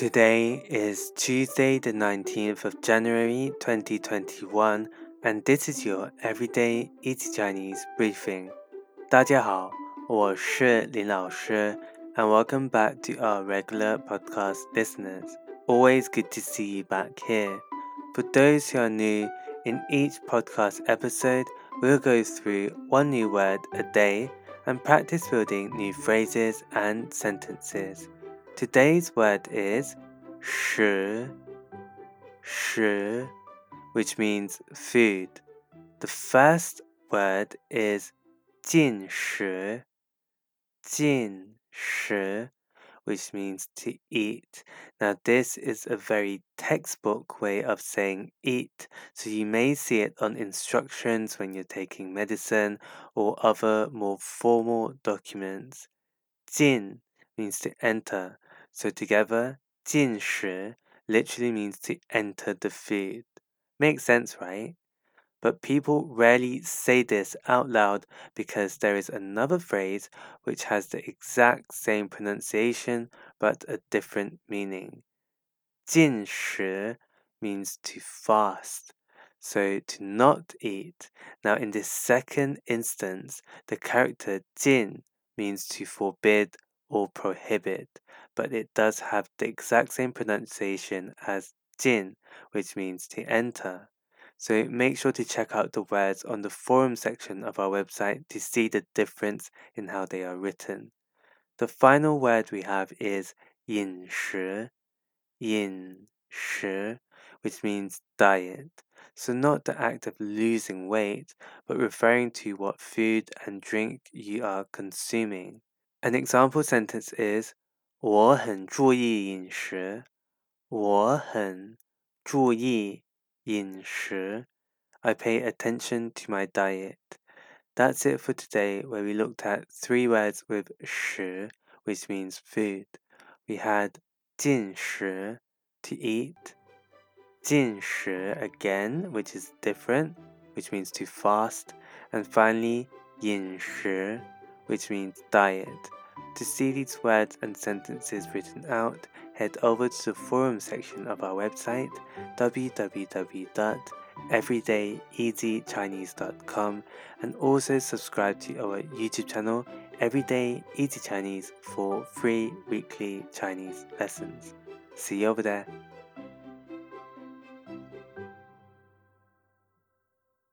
Today is Tuesday, the 19th of January 2021, and this is your Everyday Easy Chinese briefing. 大家好，我是林老师, and welcome back to our regular podcast listeners. Always good to see you back here. For those who are new, in each podcast episode, we'll go through one new word a day and practice building new phrases and sentences. Today's word is 食,食, which means food. The first word is 进食,进食, which means to eat. Now, this is a very textbook way of saying eat, so you may see it on instructions when you're taking medicine or other more formal documents. 进 means to enter, So together, 禁食 literally means to enter the food. Makes sense, right? But people rarely say this out loud because there is another phrase which has the exact same pronunciation but a different meaning. 禁食 means to fast, so to not eat. Now, in this second instance, the character 进 means to forbid or prohibit, but it does have the exact same pronunciation as jin, which means to enter. So make sure to check out the words on the forum section of our website to see the difference in how they are written. The final word we have is yin shi, yin shi, which means diet. So, not the act of losing weight, but referring to what food and drink you are consuming. An example sentence is 我很注意饮食。我很注意饮食。I pay attention to my diet. That's it for today, where we looked at three words with 食, which means food. We had 进食 to eat, 禁食 again, which is different, which means to fast, and finally 饮食 which means diet. To see these words and sentences written out, head over to the forum section of our website www.everydayeasychinese.com and also subscribe to our YouTube channel Everyday Easy Chinese for free weekly Chinese lessons. See you over there.